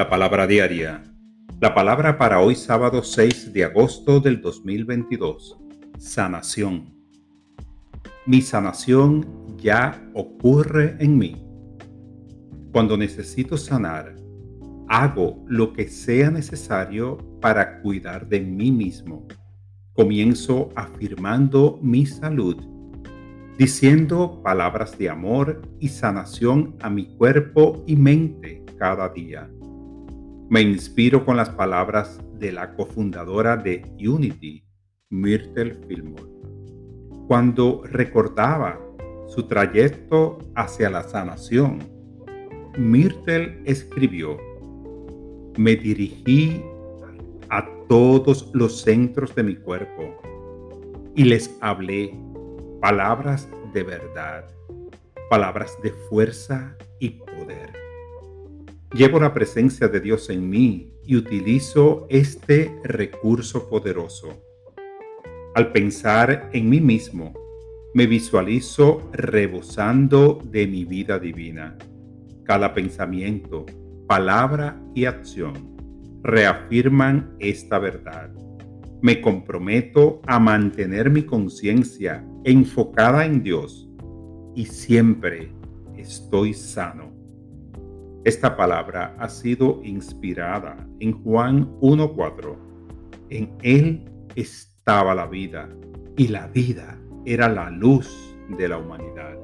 La palabra diaria. La palabra para hoy sábado 6 de agosto del 2022. Sanación. Mi sanación ya ocurre en mí. Cuando necesito sanar, hago lo que sea necesario para cuidar de mí mismo. Comienzo afirmando mi salud, diciendo palabras de amor y sanación a mi cuerpo y mente cada día me inspiro con las palabras de la cofundadora de Unity, Myrtle Fillmore, cuando recordaba su trayecto hacia la sanación. Myrtle escribió, me dirigí a todos los centros de mi cuerpo y les hablé palabras de verdad, palabras de fuerza y. Llevo la presencia de Dios en mí y utilizo este recurso poderoso. Al pensar en mí mismo, me visualizo rebosando de mi vida divina. Cada pensamiento, palabra y acción reafirman esta verdad. Me comprometo a mantener mi conciencia enfocada en Dios y siempre estoy sano esta palabra ha sido inspirada en Juan 1.4. En él estaba la vida y la vida era la luz de la humanidad.